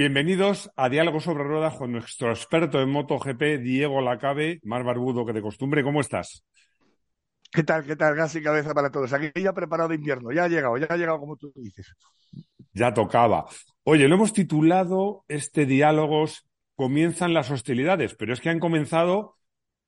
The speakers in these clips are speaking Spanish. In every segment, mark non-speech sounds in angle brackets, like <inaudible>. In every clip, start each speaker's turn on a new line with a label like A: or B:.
A: Bienvenidos a Diálogo sobre Ruedas con nuestro experto en MotoGP, Diego Lacabe, más barbudo que de costumbre. ¿Cómo estás?
B: ¿Qué tal? ¿Qué tal? Gas y cabeza para todos. Aquí ya preparado de invierno. Ya ha llegado, ya ha llegado como tú dices.
A: Ya tocaba. Oye, lo hemos titulado este Diálogos comienzan las hostilidades, pero es que han comenzado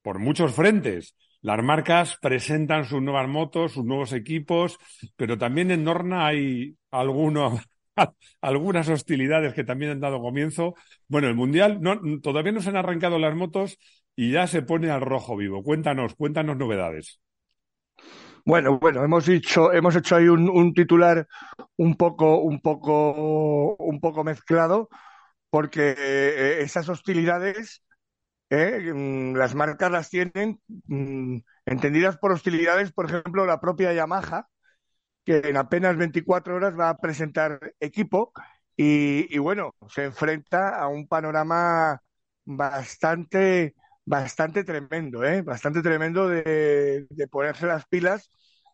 A: por muchos frentes. Las marcas presentan sus nuevas motos, sus nuevos equipos, pero también en Norna hay alguno, <laughs> algunas hostilidades que también han dado comienzo. Bueno, el Mundial no, todavía no se han arrancado las motos y ya se pone al rojo vivo. Cuéntanos, cuéntanos novedades.
B: Bueno, bueno, hemos hecho, hemos hecho ahí un, titular un poco, un poco, un poco mezclado, porque eh, esas hostilidades eh, mm, las marcas las tienen mm, entendidas por hostilidades, por ejemplo, la propia Yamaha, que en apenas 24 horas va a presentar equipo y, bueno, se enfrenta a un panorama bastante, bastante tremendo, ¿eh? bastante tremendo de, ponerse las pilas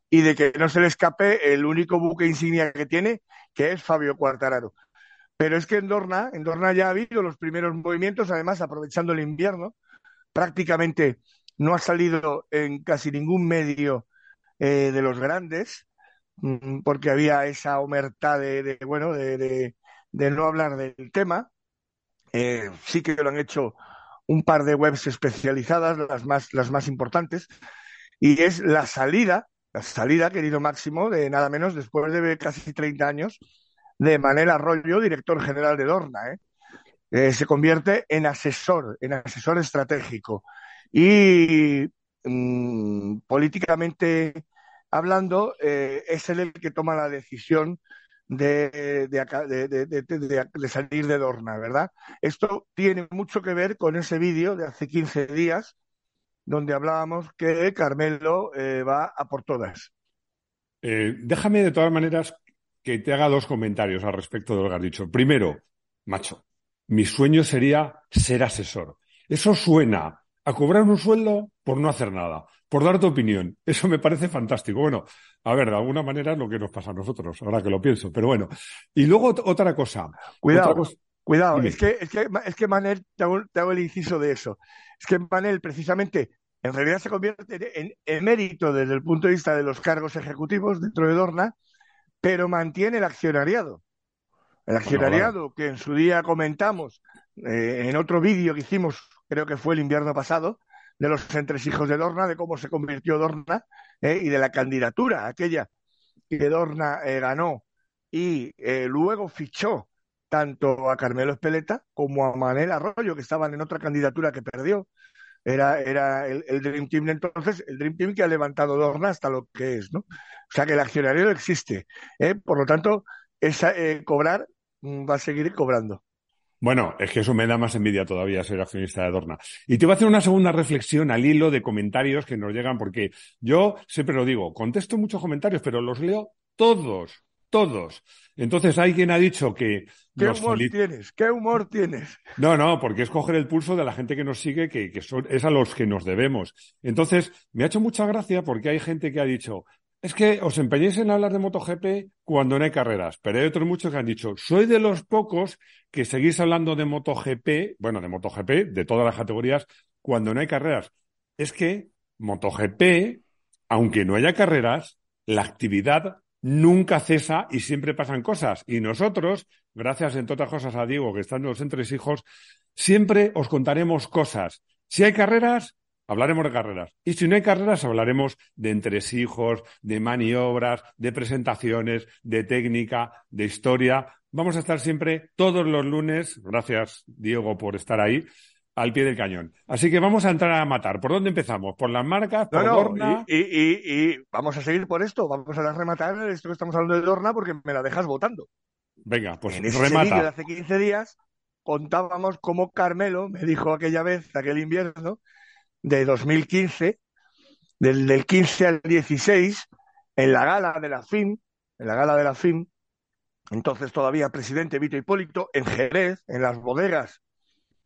B: y de que no se le escape el único buque insignia que tiene, que es Fabio Quartararo. Pero es que en Dorna, en Dorna ya ha habido los primeros movimientos, además aprovechando el invierno, prácticamente no ha salido en casi ningún medio eh, de los grandes, porque había esa omertad de, bueno, de, no hablar del tema. Eh, sí que lo han hecho un par de webs especializadas, las más, las más importantes, y es la salida, la salida, querido Máximo, de nada menos después de casi 30 años, de Manel Arroyo, director general de Dorna. ¿eh? Eh, se convierte en asesor, en asesor estratégico. Y mm, políticamente hablando, eh, es él el que toma la decisión de, salir de Dorna, ¿verdad? Esto tiene mucho que ver con ese vídeo de hace 15 días donde hablábamos que Carmelo eh, va a por todas.
A: Eh, déjame de todas maneras que te haga dos comentarios al respecto de lo que has dicho. Primero, macho, mi sueño sería ser asesor. Eso suena a cobrar un sueldo por no hacer nada por dar tu opinión. <laughs> Eso me parece fantástico. Bueno, a ver, de alguna manera es lo que nos pasa a nosotros, ahora que lo pienso, pero bueno. Y luego otra cosa.
B: Cuidado, cuidado, es que, es que, es que Manel, te hago, el inciso de eso. Es que Manel, precisamente, en realidad se convierte en emérito desde el punto de vista de los cargos ejecutivos dentro de Dorna, pero mantiene el accionariado. El accionariado que en su día comentamos eh, en otro vídeo que hicimos, creo que fue el invierno pasado, de los entresijos de Dorna, de cómo se convirtió Dorna eh, y de la candidatura aquella que Dorna eh, ganó y eh, luego fichó tanto a Carmelo Espeleta como a Manel Arroyo, que estaban en otra candidatura que perdió. Era, era el, Dream Team de entonces, el Dream Team que ha levantado Dorna hasta lo que es, ¿no? O sea que el accionario existe. Por lo tanto, esa, cobrar mm, va a seguir cobrando.
A: Bueno, es que eso me da más envidia todavía ser accionista de Dorna. Y te voy a hacer una segunda reflexión al hilo de comentarios que nos llegan, porque yo siempre lo digo, contesto muchos comentarios, pero los leo todos, todos. Entonces hay quien ha dicho que...
B: ¿Qué humor tienes? ¿Qué humor tienes?
A: No, no, porque es coger el pulso de la gente que nos sigue, que, que son, es a los que nos debemos. Entonces, me ha hecho mucha gracia porque hay gente que ha dicho, es que os empeñéis en hablar de MotoGP cuando no hay carreras, pero hay otros muchos que han dicho, soy de los pocos que seguís hablando de MotoGP, bueno, de MotoGP, de todas las categorías, cuando no hay carreras. Es que MotoGP, aunque no haya carreras, la actividad nunca cesa y siempre pasan cosas. Y nosotros, gracias entre otras cosas a Diego, que están los hijos, siempre os contaremos cosas. Si hay carreras, hablaremos de carreras. Y si no hay carreras, hablaremos de entresijos, de maniobras, de presentaciones, de técnica, de historia. Vamos a estar siempre todos los lunes, gracias Diego por estar ahí, al pie del cañón. Así que vamos a entrar a matar. ¿Por dónde empezamos? ¿Por las marcas? ¿Por Dorna?
B: Y, y, vamos a seguir por esto. Vamos a rematar esto que estamos hablando de Dorna porque me la dejas votando.
A: Venga, pues
B: en ese remata. de hace 15 días contábamos cómo Carmelo me dijo aquella vez, aquel invierno, de 2015, del, del 15 al 16, en la gala de la FIM, en la gala de la FIM, entonces todavía presidente Vito Hipólito, en Jerez, en las bodegas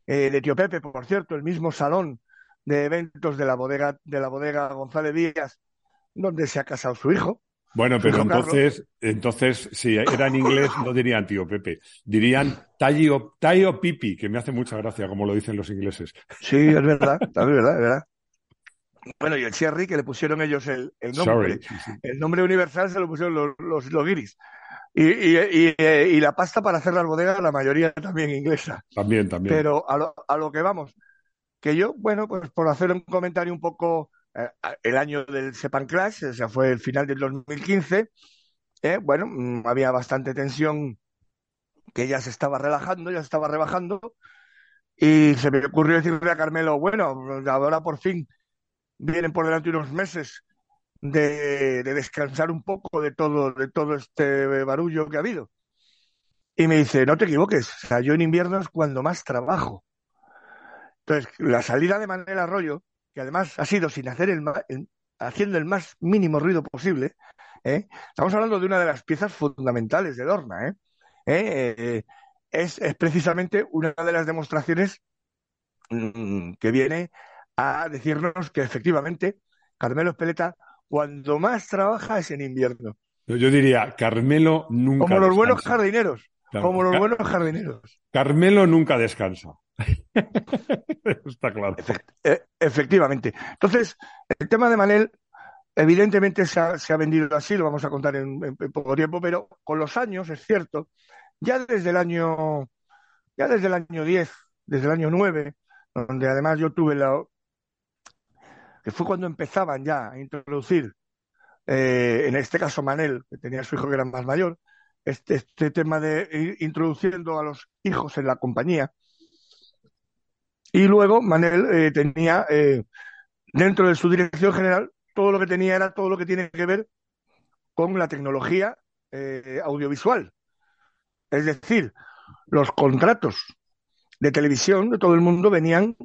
B: eh, de Tío Pepe, por cierto, el mismo salón de eventos de la bodega, de la bodega González Díaz, donde se ha casado su hijo,
A: Bueno, pero entonces, entonces, si era en inglés, no dirían tío Pepe, dirían Tayo, Tayo Pipi, que me hace mucha gracia, como lo dicen los ingleses.
B: Sí, es verdad, es verdad, es verdad. Bueno, y el Cherry, que le pusieron ellos el, nombre. El nombre universal se lo pusieron los, los, los guiris. Y, y, y, y, la pasta para hacer las bodegas, la mayoría también inglesa.
A: También, también.
B: Pero a lo, a lo que vamos, que yo, bueno, pues por hacer un comentario un poco, el año del Sepan Clash, o sea, fue el final del 2015, eh, bueno, mm, había bastante tensión que ya se estaba relajando, ya se estaba rebajando, y se me ocurrió decirle a Carmelo, bueno, ahora por fin vienen por delante unos meses de, de, descansar un poco de todo, de todo este barullo que ha habido. Y me dice, no te equivoques, o sea, yo en invierno es cuando más trabajo. Entonces, la salida de Manuel Arroyo, que además ha sido sin hacer el, haciendo el más mínimo ruido posible, ¿eh? estamos hablando de una de las piezas fundamentales de Dorna, ¿eh? ¿Eh? es, es, precisamente una de las demostraciones mmm, que viene a decirnos que efectivamente Carmelo Espeleta cuando más trabaja es en invierno.
A: Yo diría, Carmelo nunca.
B: Como los buenos jardineros. Como los buenos jardineros.
A: Carmelo nunca descansa. <laughs> Está claro.
B: E, efectivamente. Entonces, el tema de Manel, evidentemente se ha, vendido así, lo vamos a contar en, en, poco tiempo, pero con los años, es cierto, ya desde el año, ya desde el año 10, desde el año 9, donde además yo tuve la, que fue cuando empezaban ya a introducir, eh, en este caso Manel, que tenía a su hijo que era más mayor, este, este tema de ir introduciendo a los hijos en la compañía. Y luego Manel eh, tenía eh, dentro de su dirección general todo lo que tenía era todo lo que tiene que ver con la tecnología eh, audiovisual. Es decir, los contratos de televisión de todo el mundo venían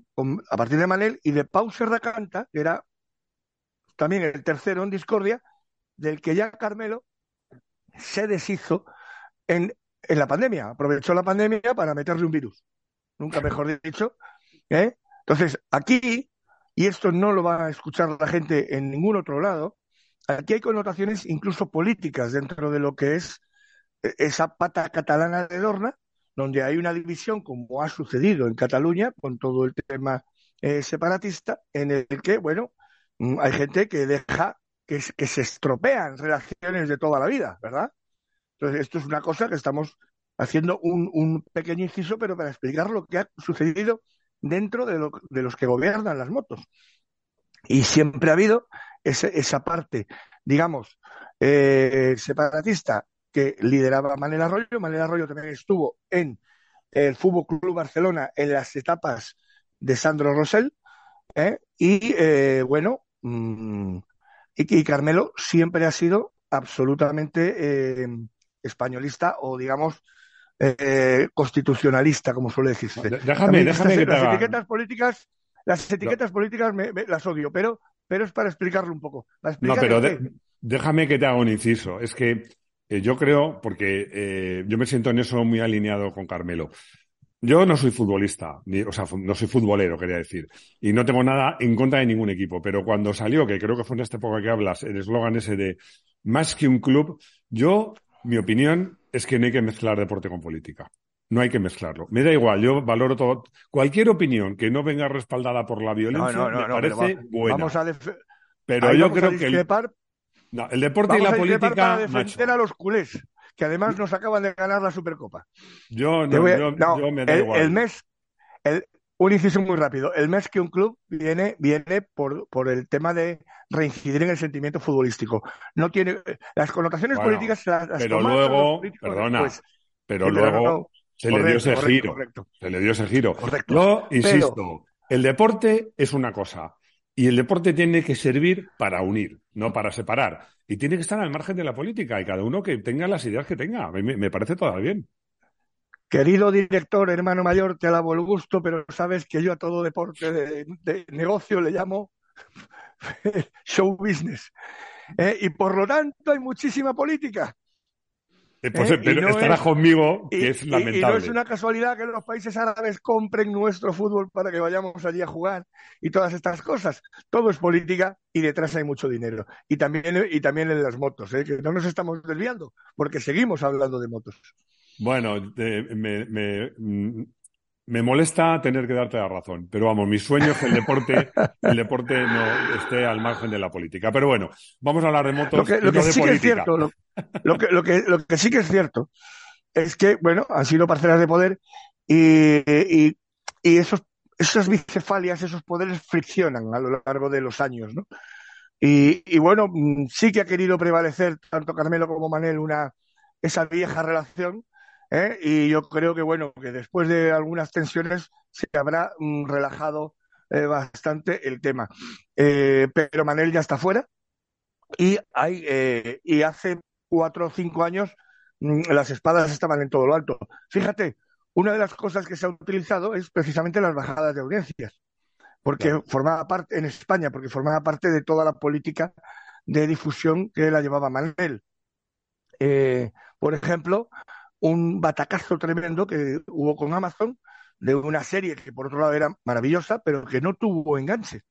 B: a partir de Manel y de Pau Serracanta, que era también el tercero en discordia, del que ya Carmelo se deshizo en, en la pandemia. Aprovechó la pandemia para meterle un virus. Nunca mejor dicho. ¿eh? Entonces, aquí, y esto no lo va a escuchar la gente en ningún otro lado, aquí hay connotaciones incluso políticas dentro de lo que es eh, esa pata catalana de Dorna, donde hay una división, como ha sucedido en Cataluña, con todo el tema eh, separatista, en el que, bueno, mm, hay gente que deja que, que, se estropean relaciones de toda la vida, ¿verdad? Entonces, esto es una cosa que estamos haciendo un, pequeño inciso, pero para explicar lo que ha sucedido dentro de, lo, de los que gobiernan las motos. Y siempre ha habido ese, esa parte, digamos, eh, separatista que lideraba Manel Arroyo. Manel Arroyo también estuvo en el Fútbol Club Barcelona en las etapas de Sandro Rosell. ¿eh? Y eh, bueno, mmm, y, y, Carmelo siempre ha sido absolutamente eh, españolista o, digamos, eh, constitucionalista, como suele decirse.
A: Déjame, déjame
B: estas,
A: que te
B: las etiquetas políticas, las etiquetas no. políticas me, me, las odio, pero, pero es para explicarlo un poco.
A: No, pero de, déjame que te haga un inciso. Es que eh, yo creo, porque eh, yo me siento en eso muy alineado con Carmelo. Yo no soy futbolista, ni, o sea, no soy futbolero, quería decir, y no tengo nada en contra de ningún equipo, pero cuando salió, que creo que fue en esta época que hablas, el eslogan ese de más que un club, yo, mi opinión es que no hay que mezclar deporte con política. No hay que mezclarlo. Me da igual, yo valoro todo. Cualquier opinión que no venga respaldada por la violencia
B: no, no, no,
A: me parece buena.
B: Vamos a
A: pero yo creo que el, deporte
B: vamos
A: y la política.
B: Para defender macho. a los culés, que además nos acaban de ganar la Supercopa.
A: Yo no,
B: a,
A: yo, yo me da
B: el,
A: igual.
B: El mes, el, un inciso muy rápido. El mes que un club viene, viene por, por el tema de reincidir en el sentimiento futbolístico. No tiene las connotaciones
A: bueno,
B: políticas. Las, las
A: pero luego, perdona, pero luego no, se correcto, le dio ese giro. Se le dio ese giro. Yo insisto,
B: Pero-
A: el deporte es una cosa y el deporte tiene que servir para unir, no para separar. Y tiene que estar al margen de la política y cada uno que tenga las ideas que tenga. Me, me parece todo bien.
B: Querido director, hermano mayor, te alabo el gusto, pero sabes que yo a todo deporte de, de negocio le llamo <laughs> show business. Eh, y por lo tanto hay muchísima política.
A: Eh, pues, ¿Eh? pero estará conmigo, que es lamentable. Y, no
B: es una casualidad que los países árabes compren nuestro fútbol para que vayamos allí a jugar y todas estas cosas. Todo es política y detrás hay mucho dinero. Y también, y también en las motos, ¿eh? que no nos estamos desviando, porque seguimos hablando de motos.
A: Bueno, me, mm, me molesta tener que darte la razón, pero vamos, mi sueño es que el deporte, <laughs> el deporte no esté al margen de la política. Pero bueno, vamos a hablar de motos.
B: Lo que, lo que sí que es cierto, lo, que, lo, que, lo que sí que es cierto es que, bueno, han sido parcelas de poder y, y, y esos, esas bicefalias, esos poderes friccionan a lo largo de los años, ¿no? Y, y bueno, sí que ha querido prevalecer tanto Carmelo como Manel una, esa vieja relación ¿eh? Y yo creo que, bueno, que después de algunas tensiones se habrá mm, relajado eh, bastante el tema. Eh, pero Manel ya está fuera y, hay, y hace cuatro o cinco años mm, las espadas estaban en todo lo alto. Fíjate, una de las cosas que se ha utilizado es precisamente las bajadas de audiencias, porque formaba parte, en España, porque formaba parte de toda la política de difusión que la llevaba Manel. por ejemplo, un batacazo tremendo que hubo con Amazon de una serie que por otro lado era maravillosa, pero que no tuvo enganche,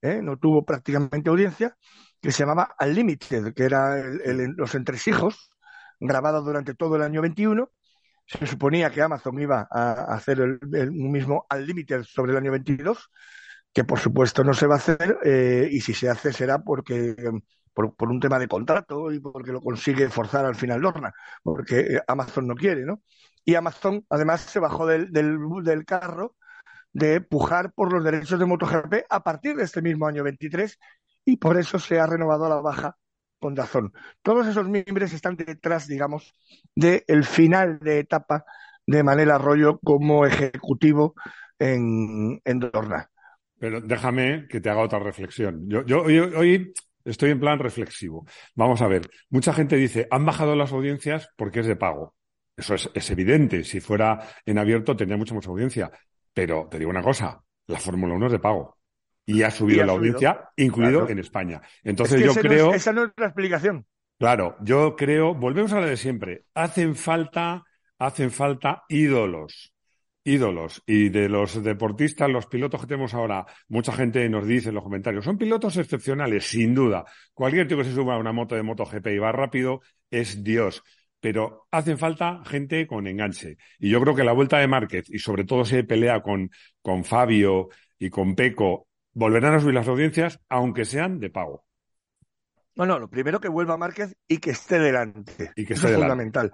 B: ¿eh? no tuvo prácticamente audiencia, que se llamaba Unlimited, que era los entresijos, grabado durante todo el año 21. Se suponía que Amazon iba a hacer el, mismo Unlimited sobre el año 22, que por supuesto no se va a hacer, eh, y si se hace será porque por, por, un tema de contrato y porque lo consigue forzar al final Lorna, porque eh, Amazon no quiere, ¿no? Y Amazon además se bajó del, del, del carro de pujar por los derechos de MotoGP a partir de este mismo año 23 y por eso se ha renovado a la baja con Dazón. Todos esos miembros están detrás, digamos, del final de etapa de Manel Arroyo como ejecutivo en, en Dorna.
A: Pero déjame que te haga otra reflexión. Yo, hoy Estoy en plan reflexivo. Vamos a ver. Mucha gente dice, han bajado las audiencias porque es de pago. Eso es, evidente. Si fuera en abierto tendría mucha más audiencia. Pero te digo una cosa, la Fórmula 1 es de pago. Y ha subido la audiencia, incluido en España. Entonces yo creo...
B: esa no es la explicación.
A: Claro, yo creo, volvemos a lo de siempre, hacen falta, hacen falta ídolos ídolos y de los deportistas, los pilotos que tenemos ahora, mucha gente nos dice en los comentarios, son pilotos excepcionales, sin duda. Cualquier tío que se suba a una moto de MotoGP y va rápido es Dios. Pero hacen falta gente con enganche. Y yo creo que la vuelta de Márquez, y sobre todo si pelea con, con Fabio y con Peco, volverán a subir las audiencias, aunque sean de pago.
B: No, no, lo primero que vuelva Márquez y que esté delante. Y que esté es fundamental.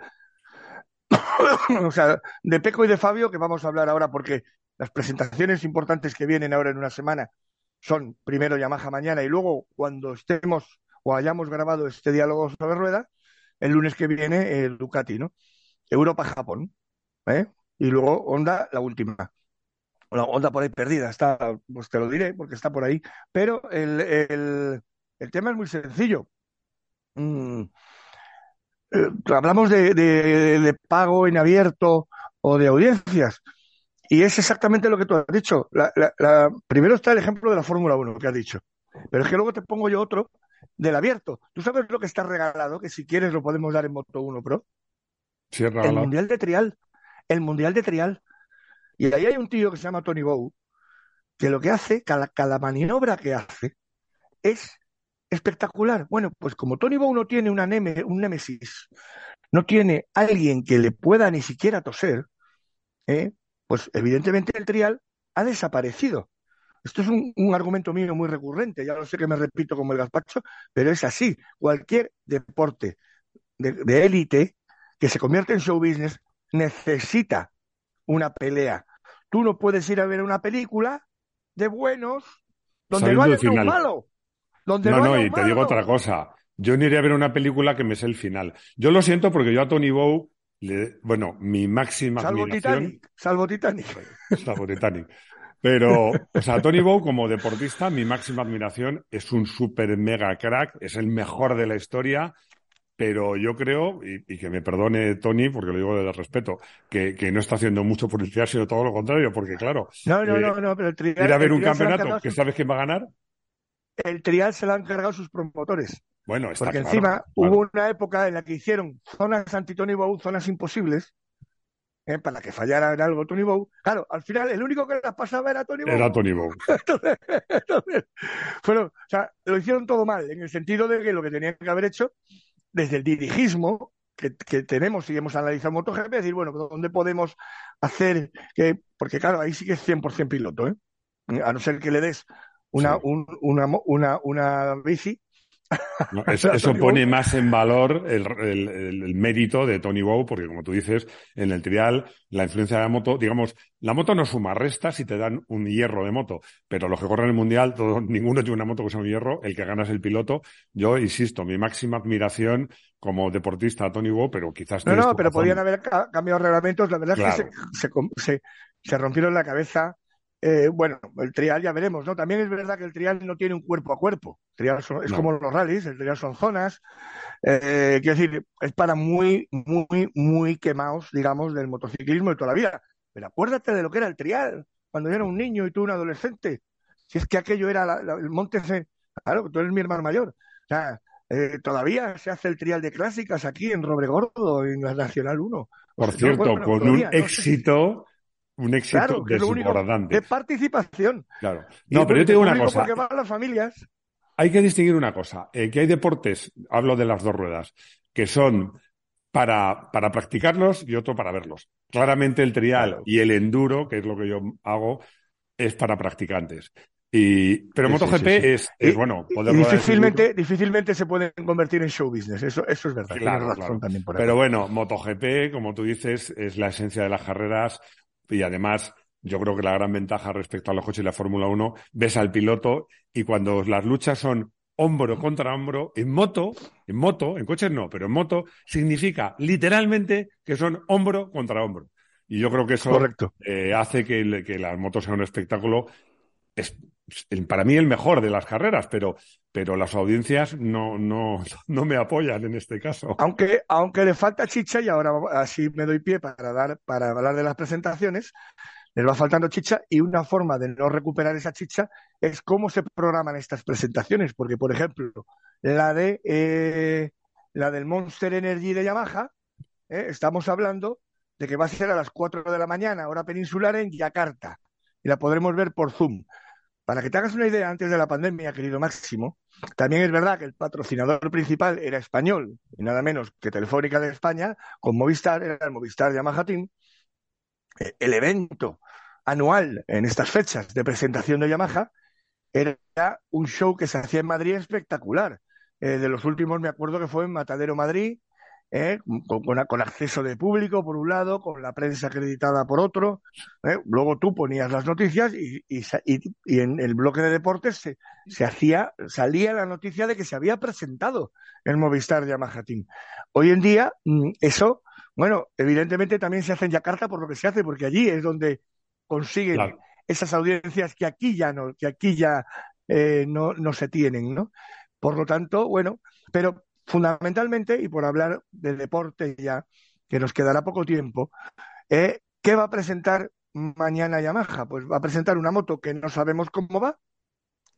B: <coughs> o sea, de Peco y de Fabio, que vamos a hablar ahora porque las presentaciones importantes que vienen ahora en una semana son primero Yamaha mañana y luego cuando estemos o hayamos grabado este diálogo sobre rueda, el lunes que viene el Ducati, ¿no? Europa-Japón, ¿eh? Y luego Honda, la última. La Honda por ahí perdida, está, pues te lo diré porque está por ahí. Pero el, el, el tema es muy sencillo. Mm, eh, hablamos de, de, pago en abierto o de audiencias. Y es exactamente lo que tú has dicho. La, la, primero está el ejemplo de la Fórmula 1 que has dicho. Pero es que luego te pongo yo otro del abierto. ¿Tú sabes lo que está regalado? Que si quieres lo podemos dar en Moto 1 Pro. el Mundial de Trial. El Mundial de Trial. Y ahí hay un tío que se llama Tony Bow, que lo que hace, cada, cada maniobra que hace, es espectacular. Bueno, pues como Tony Bow no tiene un némesis, no tiene alguien que le pueda ni siquiera toser, ¿eh? pues evidentemente el trial ha desaparecido. Esto es un, argumento mío muy recurrente, ya lo sé que me repito como el gazpacho, pero es así. Cualquier deporte de élite que se convierte en show business necesita una pelea. Tú no puedes ir a ver una película de buenos donde no haya un malo
A: no, no, y te digo otra cosa. Yo no iría a ver una película que me sé el final. Yo lo siento porque yo a Tony Bow, le, bueno, mi máxima
B: salvo Titanic, salvo Titanic.
A: Salvo Titanic. Pero, o sea, Tony Bow como deportista, mi máxima admiración, es un super mega crack, es el mejor de la historia, pero yo creo, y, que me perdone Tony, porque lo digo de respeto, que, que, no está haciendo mucho publicidad, sino todo lo contrario, porque claro,
B: no, no, no, no, pero
A: ir a ver un campeonato que sabes quién va a ganar,
B: el trial se lo han cargado sus promotores.
A: Bueno, está
B: Porque
A: claro,
B: encima
A: claro.
B: hubo una época en la que hicieron zonas anti-Tony Bow, zonas imposibles, ¿eh? para que fallara en algo Tony Bow. Claro, al final el único que las pasaba era Tony Bow.
A: Era Tony Bow. <laughs>
B: Entonces, <laughs> o sea, lo hicieron todo mal, en el sentido de que lo que tenían que haber hecho desde el dirigismo que, que tenemos y hemos analizado MotoGP, decir, bueno, ¿dónde podemos hacer que, porque claro, ahí sí que es 100% piloto, ¿eh? A no ser que le des una,
A: Sí.
B: un- una, una, una bici.
A: No, <laughs> eso, pone más en valor el, el- mérito de Tony Bow, porque como tú dices, en el trial, la influencia de la moto, digamos, la moto no suma, resta si te dan un hierro de moto, pero los que corren el mundial, todo, <laughs> ninguno tiene una moto que sea un hierro, el que gana es el piloto. Yo insisto, mi máxima admiración como deportista a Tony Bow, pero quizás
B: No, no, pero
A: razón.
B: podían haber ca- cambiado reglamentos. La verdad es que se, se- se rompieron la cabeza. Eh, bueno, el trial ya veremos, ¿no? También es verdad que el trial no tiene un cuerpo a cuerpo. El trial son- es
A: No.
B: como los rallies, el trial son zonas. Eh, quiero decir, es para muy, muy, muy quemados, digamos, del motociclismo de toda la vida. Pero acuérdate de lo que era el trial, cuando yo era un niño y tú un adolescente. Si es que aquello era la- la- el monte, claro, tú eres mi hermano mayor. O sea, eh, todavía se hace el trial de clásicas aquí en Robregordo, en la Nacional 1.
A: Por
B: O sea,
A: cierto,
B: bueno,
A: con un
B: todavía,
A: éxito, un éxito
B: Claro, que es
A: desbordante.
B: de participación.
A: Claro.
B: Y
A: No, pero yo te digo una cosa.
B: Porque van las familias.
A: Hay que distinguir una cosa, eh, que hay deportes, hablo de las dos ruedas, que son para, para practicarlos y otro para verlos. Claramente el trial
B: Claro.
A: y el enduro, que es lo que yo hago, es para practicantes. Y, pero
B: Sí,
A: MotoGP
B: sí, sí.
A: es, es,
B: Y-
A: bueno,
B: Y
A: poder en
B: difícilmente, difícilmente se pueden convertir en show business. Eso, eso es verdad.
A: Claro,
B: también por.
A: Pero bueno, MotoGP, como tú dices, es la esencia de las carreras y además yo creo que la gran ventaja respecto a los coches y la Fórmula 1, ves al piloto y cuando las luchas son hombro contra hombro, en moto, en moto, en coches no, pero en moto, significa literalmente que son hombro contra hombro. Y yo creo que eso
B: Correcto.
A: eh, hace que, que las motos sean un espectáculo, es, para mí el mejor de las carreras, pero, pero las audiencias no, no, <laughs> no me apoyan en este caso.
B: Aunque, aunque le falta chicha, y ahora así me doy pie para dar, para hablar de las presentaciones, les va faltando chicha, y una forma de no recuperar esa chicha es cómo se programan estas presentaciones. Porque, por ejemplo, la de eh, la del Monster Energy de Yamaha, eh, estamos hablando de que va a ser a las 4 de la mañana, hora peninsular, en Yakarta. Y la podremos ver por Zoom. Para que te hagas una idea, antes de la pandemia, querido Máximo, también es verdad que el patrocinador principal era español, y nada menos que Telefónica de España, con Movistar, era el Movistar Yamaha Team. Eh, El evento anual en estas fechas de presentación de Yamaha era un show que se hacía en Madrid espectacular. Eh, de los últimos me acuerdo que fue en Matadero Madrid, eh, con, con- con acceso de público por un lado, con la prensa acreditada por otro. eh. Luego tú ponías las noticias y, y y- y en el bloque de deportes se, se hacía, salía la noticia de que se había presentado el Movistar Yamaha Team. Hoy en día, mm, eso, bueno, evidentemente también se hace en Yakarta por lo que se hace, porque allí es donde consiguen
A: Claro.
B: esas audiencias que aquí ya no, que aquí ya eh, no, no se tienen, ¿no? Por lo tanto, bueno, pero fundamentalmente, y por hablar de deporte ya, que nos quedará poco tiempo, eh, ¿qué va a presentar mañana Yamaha? Pues va a presentar una moto que no sabemos cómo va,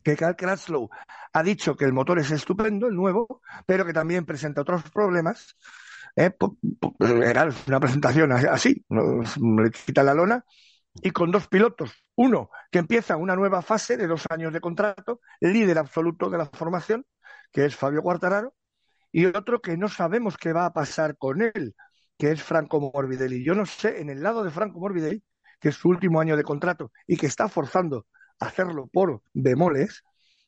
B: que Crutchlow ha dicho que el motor es estupendo, el nuevo, pero que también presenta otros problemas. Eh, era una presentación así, le quita la lona y con dos pilotos. Uno que empieza una nueva fase de dos años de contrato, líder absoluto de la formación, que es Fabio Quartararo, y otro que no sabemos qué va a pasar con él, que es Franco Morbidelli. Yo no sé, en el lado de Franco Morbidelli, que es su último año de contrato y que está forzando a hacerlo por bemoles,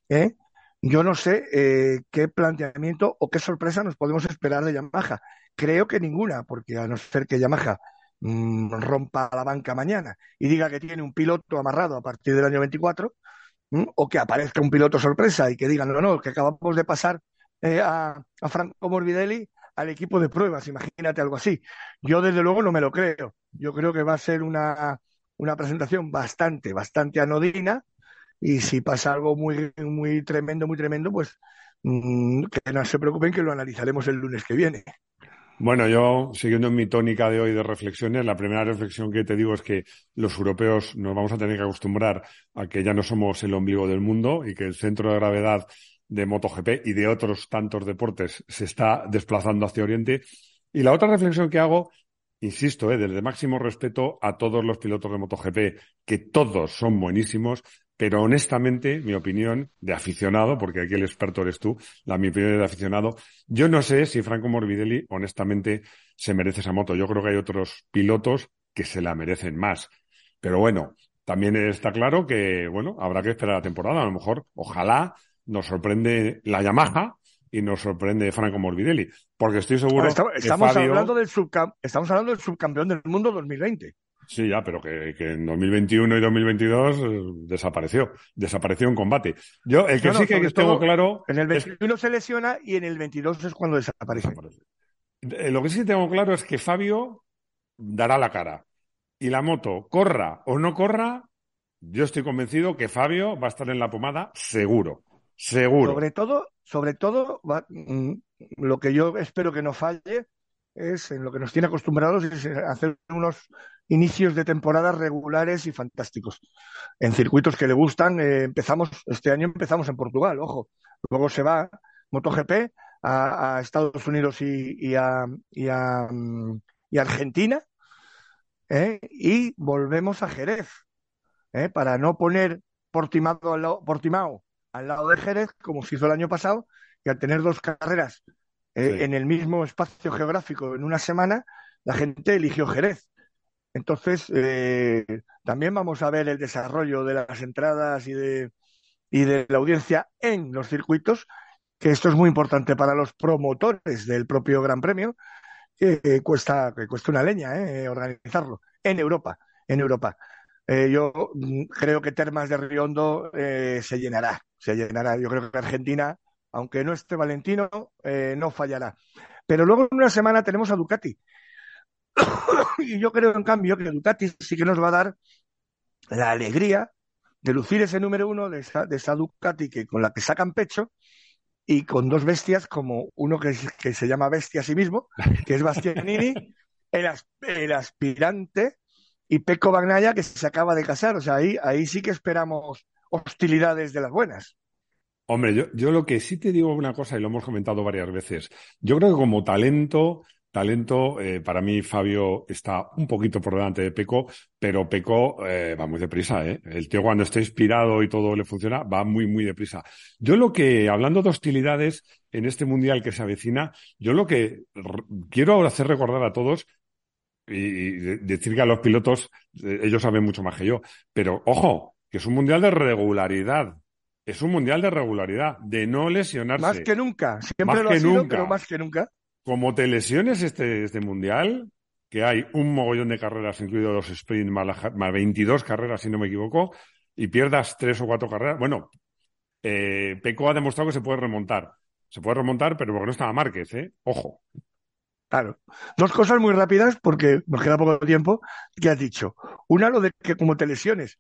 B: ¿eh? yo no sé eh, qué planteamiento o qué sorpresa nos podemos esperar de Yamaha. Creo que ninguna, porque a no ser que Yamaha mm, rompa la banca mañana y diga que tiene un piloto amarrado a partir del año 24, ¿m? o que aparezca un piloto sorpresa y que digan, no, no, que acabamos de pasar eh, a, a Franco Morbidelli al equipo de pruebas, imagínate algo así. Yo desde luego no me lo creo. Yo creo que va a ser una, una presentación bastante, bastante anodina y si pasa algo muy, muy tremendo, muy tremendo, pues mm, que no se preocupen que lo analizaremos el lunes que viene.
A: Bueno, yo, siguiendo en mi tónica de hoy de reflexiones, la primera reflexión que te digo es que los europeos nos vamos a tener que acostumbrar a que ya no somos el ombligo del mundo y que el centro de gravedad de MotoGP y de otros tantos deportes se está desplazando hacia Oriente. Y la otra reflexión que hago, insisto, eh, desde máximo respeto a todos los pilotos de MotoGP, que todos son buenísimos, pero honestamente, mi opinión de aficionado, porque aquí el experto eres tú, la mi opinión de aficionado, yo no sé si Franco Morbidelli, honestamente, se merece esa moto. Yo creo que hay otros pilotos que se la merecen más. Pero bueno, también está claro que, bueno, habrá que esperar la temporada. A lo mejor, ojalá nos sorprende la Yamaha y nos sorprende Franco Morbidelli. Porque estoy seguro
B: estamos, estamos hablando del estamos hablando del subcampeón del mundo 2020.
A: Sí, ya, pero que, en 2021 y 2022 eh, desapareció. Desapareció en combate. Yo, el que sí que tengo claro.
B: En el 21 se lesiona y en el 22 es cuando desaparece.
A: Eh, lo que sí tengo claro es que Fabio dará la cara. Y la moto, corra o no corra, yo estoy convencido que Fabio va a estar en la pomada seguro. Seguro.
B: Sobre todo, sobre todo, mm, lo que yo espero que no falle es en lo que nos tiene acostumbrados es hacer unos inicios de temporada regulares y fantásticos. En circuitos que le gustan, eh, empezamos, este año empezamos en Portugal, ojo. Luego se va MotoGP a, Estados Unidos y, a, y, a, mm, y Argentina, ¿eh? y volvemos a Jerez, ¿eh? para no poner Portimao Portimao al lado de Jerez, como se hizo el año pasado, y al tener dos carreras en el mismo espacio geográfico en una semana, la gente eligió Jerez. Entonces, eh, también vamos a ver el desarrollo de las entradas y de, y de la audiencia en los circuitos, que esto es muy importante para los promotores del propio Gran Premio, que cuesta, que cuesta una leña eh, organizarlo en Europa, en Europa. Eh, yo mm, creo que Termas de Riondo se llenará, se llenará. Yo creo que Argentina, aunque no esté Valentino, no fallará. Pero luego en una semana tenemos a Ducati, <coughs> y yo creo, en cambio, que Ducati sí que nos va a dar la alegría de lucir ese número uno de esa, de esa Ducati que, con la que sacan pecho y con dos bestias como uno que, que se llama bestia a sí mismo, que es Bastianini, <laughs> el, el aspirante, y Pecco Bagnaya que se acaba de casar. O sea, ahí, ahí sí que esperamos hostilidades de las buenas.
A: Hombre, yo, yo lo que sí te digo una cosa, y lo hemos comentado varias veces, yo creo que como talento Talento, eh, para mí Fabio está un poquito por delante de Peco, pero Peco eh, va muy deprisa, ¿eh? El tío cuando está inspirado y todo le funciona, va muy, muy deprisa. Yo lo que, hablando de hostilidades en este mundial que se avecina, yo lo que quiero hacer recordar a todos y, decir que a los pilotos, eh, ellos saben mucho más que yo, pero ojo, que es un mundial de regularidad. Es un mundial de regularidad, de no lesionarse.
B: Más que nunca. Siempre lo ha sido, pero más que nunca
A: como te lesiones este, este mundial, que hay un mogollón de carreras, incluidos los sprint, más, 22 carreras, si no me equivoco, y pierdas tres o cuatro carreras, bueno, eh, Peco ha demostrado que se puede remontar. Se puede remontar, pero porque no estaba Márquez, ¿eh? Ojo.
B: Claro. Dos cosas muy rápidas, porque nos queda poco tiempo, que has dicho. Una, lo de que como te lesiones.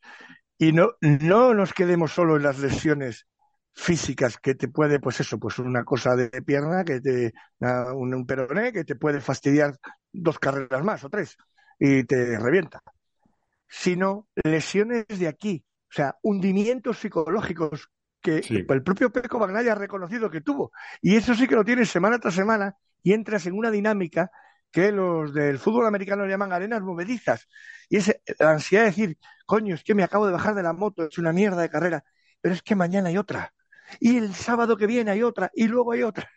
B: Y no, no nos quedemos solo en las lesiones físicas que te puede, pues eso, pues una cosa de pierna, que te, un, un peroné, que te puede fastidiar dos carreras más o tres y te revienta. Sino lesiones de aquí, o sea, hundimientos psicológicos que el propio Peco Bagnaya ha reconocido que tuvo. Y eso sí que lo tienes semana tras semana y entras en una dinámica que los del fútbol americano llaman arenas movedizas. Y es la ansiedad de decir, coño, es que me acabo de bajar de la moto, es una mierda de carrera, pero es que mañana hay otra y el sábado que viene hay otra, y luego hay otra.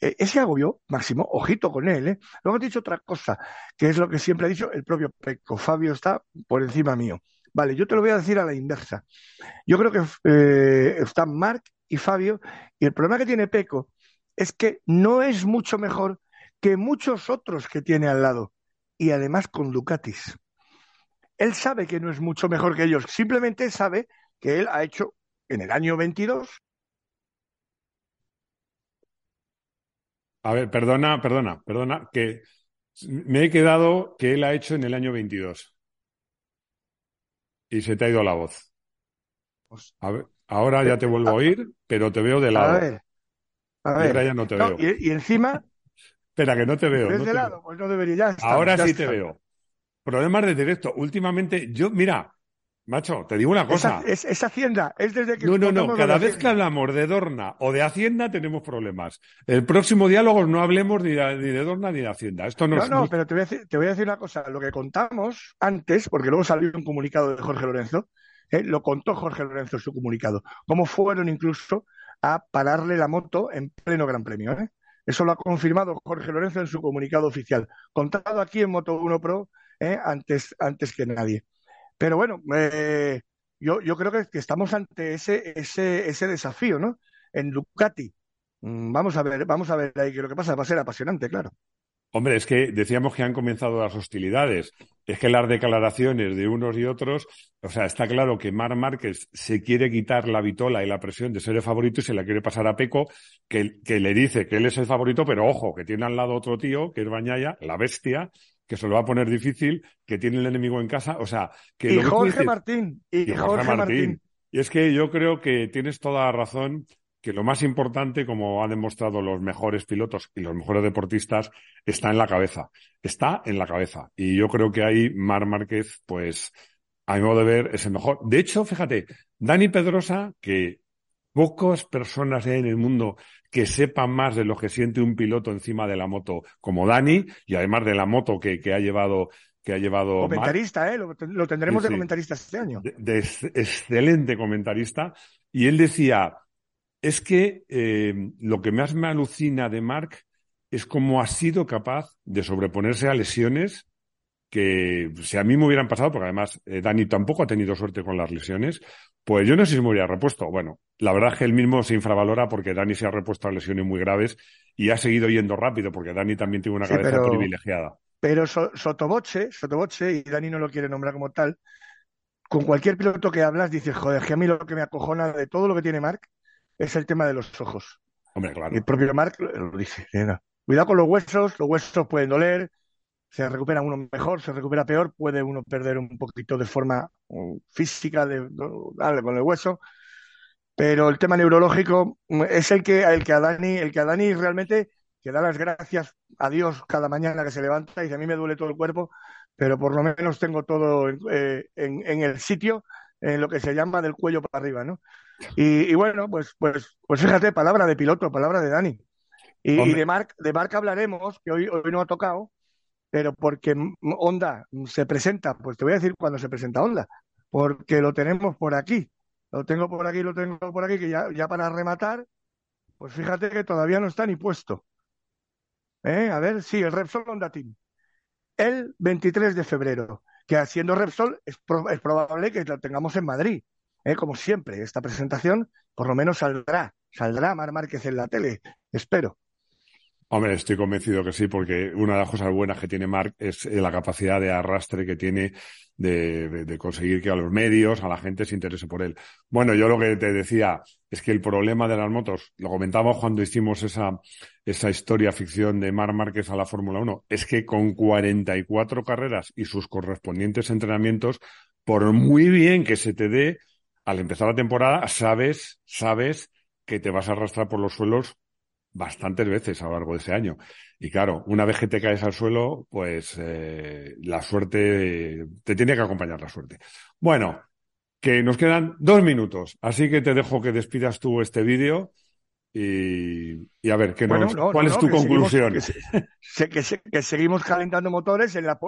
B: E, ese agobio, Máximo, ojito con él. ¿eh? Luego he dicho otra cosa, que es lo que siempre ha dicho el propio Peco. Fabio está por encima mío. Vale, yo te lo voy a decir a la inversa. Yo creo que eh, están Marc y Fabio, y el problema que tiene Peco es que no es mucho mejor que muchos otros que tiene al lado, y además con Ducatis. Él sabe que no es mucho mejor que ellos, simplemente sabe que él ha hecho en el año 22.
A: A ver, perdona, perdona, perdona, que me he quedado que él ha hecho en el año 22. Y se te ha ido la voz. A ver, ahora ya te vuelvo a oír, pero te veo de lado. A ver. A ver. ahora ya no te veo.
B: Y, encima.
A: Espera, que no te veo.
B: No de lado, pues no debería.
A: ahora sí te veo. Problemas de directo. Últimamente, yo, mira, Macho, te digo una cosa.
B: Es, es, Hacienda, es desde que...
A: No, no, no, cada vez que hablamos de Dorna o de Hacienda tenemos problemas. El próximo diálogo no hablemos ni de, ni de Dorna ni de Hacienda. Esto no,
B: no, no, pero te voy, a decir, te voy, a decir, una cosa. Lo que contamos antes, porque luego salió un comunicado de Jorge Lorenzo, eh, lo contó Jorge Lorenzo en su comunicado, cómo fueron incluso a pararle la moto en pleno Gran Premio. ¿eh? Eso lo ha confirmado Jorge Lorenzo en su comunicado oficial, contado aquí en Moto 1 Pro ¿eh? antes, antes que nadie. Pero bueno, eh, yo, yo creo que, estamos ante ese, ese, ese desafío, ¿no? En Ducati. Mm, vamos a ver, vamos a ver ahí que lo que pasa va a ser apasionante, claro.
A: Hombre, es que decíamos que han comenzado las hostilidades. Es que las declaraciones de unos y otros, o sea, está claro que Mar Márquez se quiere quitar la vitola y la presión de ser el favorito y se la quiere pasar a Peco, que, que le dice que él es el favorito, pero ojo, que tiene al lado otro tío, que es Bañaya, la bestia, que se lo va a poner difícil, que tiene el enemigo en casa, o sea, que...
B: Y Jorge Martín, y, Jorge, Martín.
A: Y es que yo creo que tienes toda la razón que lo más importante, como han demostrado los mejores pilotos y los mejores deportistas, está en la cabeza. Está en la cabeza. Y yo creo que ahí Mar Márquez, pues, a mi modo de ver, es el mejor. De hecho, fíjate, Dani Pedrosa, que pocas personas hay en el mundo que sepan más de lo que siente un piloto encima de la moto como Dani y además de la moto que, que ha llevado que ha llevado
B: comentarista, ¿eh? Lo, tendremos de comentarista este año.
A: De, excelente comentarista y él decía es que eh, lo que más me alucina de Mark es cómo ha sido capaz de sobreponerse a lesiones que si a mí me hubieran pasado, porque además eh, Dani tampoco ha tenido suerte con las lesiones, pues yo no sé si me hubiera repuesto. Bueno, la verdad es que él mismo se infravalora porque Dani se ha repuesto a lesiones muy graves y ha seguido yendo rápido porque Dani también tiene una cabeza privilegiada.
B: Pero Sotoboche, Sotoboche, y Dani no lo quiere nombrar como tal, con cualquier piloto que hablas dices, joder, que a mí lo que me acojona de todo lo que tiene Mark es el tema de los ojos.
A: Hombre, claro.
B: el propio Mark lo dice. Cuidado con los huesos, los huesos pueden doler, se recupera uno mejor, se recupera peor, puede uno perder un poquito de forma uh, física de, con el hueso, pero el tema neurológico mm, es el que, el que a Dani, el que a Dani realmente que da las gracias a Dios cada mañana que se levanta y dice a mí me duele todo el cuerpo, pero por lo menos tengo todo eh, en, en, el sitio, en lo que se llama del cuello para arriba, ¿no? Y, bueno, pues, pues, pues fíjate, palabra de piloto, palabra de Dani. Y, de Marc, de Marc hablaremos, que hoy, hoy no ha tocado, pero porque Honda se presenta, pues te voy a decir cuándo se presenta Honda, porque lo tenemos por aquí, lo tengo por aquí, lo tengo por aquí, que ya, ya para rematar, pues fíjate que todavía no está ni puesto. ¿Eh? A ver, sí, el Repsol Honda Team. El 23 de febrero, que haciendo Repsol es, es probable que lo tengamos en Madrid. ¿Eh? Como siempre, esta presentación por lo menos saldrá, saldrá Mar Márquez en la tele, espero.
A: Hombre, estoy convencido que sí, porque una de las cosas buenas que tiene Mark es eh, la capacidad de arrastre que tiene de, conseguir que a los medios, a la gente se interese por él. Bueno, yo lo que te decía es que el problema de las motos, lo comentábamos cuando hicimos esa, esa historia ficción de Mar Márquez a la Fórmula 1, es que con 44 carreras y sus correspondientes entrenamientos, por muy bien que se te dé, al empezar la temporada, sabes, sabes que te vas a arrastrar por los suelos bastantes veces a lo largo de ese año. Y claro, una vez que te caes al suelo, pues eh, la suerte, te tiene que acompañar la suerte. Bueno, que nos quedan dos minutos, así que te dejo que despidas tú este vídeo y, a ver, ¿qué ¿cuál es tu conclusión?
B: que, que, seguimos calentando motores en la,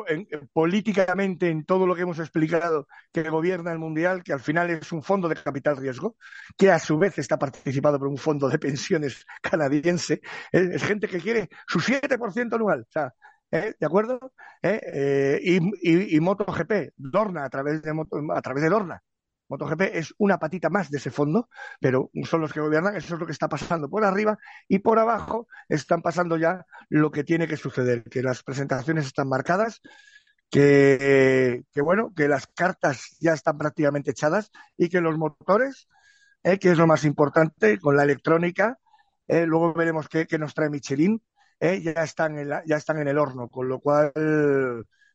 B: políticamente en todo lo que hemos explicado que gobierna el Mundial, que al final es un fondo de capital riesgo, que a su vez está participado por un fondo de pensiones canadiense. Es, gente que quiere su 7% anual. O sea, ¿eh? ¿De acuerdo? ¿Eh? Eh, y, y, MotoGP, Dorna, a través de, a través de Dorna, MotoGP es una patita más de ese fondo, pero son los que gobiernan, eso es lo que está pasando por arriba y por abajo están pasando ya lo que tiene que suceder, que las presentaciones están marcadas, que, bueno, que las cartas ya están prácticamente echadas y que los motores, eh, que es lo más importante, con la electrónica, eh, luego veremos qué, nos trae Michelin, eh, ya, están en ya están en el horno, con lo cual,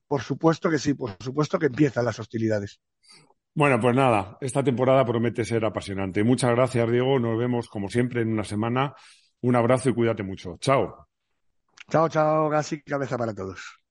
B: por supuesto que sí, por supuesto que empiezan las hostilidades.
A: Bueno, pues nada, esta temporada promete ser apasionante. Muchas gracias, Diego. Nos vemos como siempre en una semana. Un abrazo y cuídate mucho. Chao.
B: Chao, chao, gas cabeza para todos.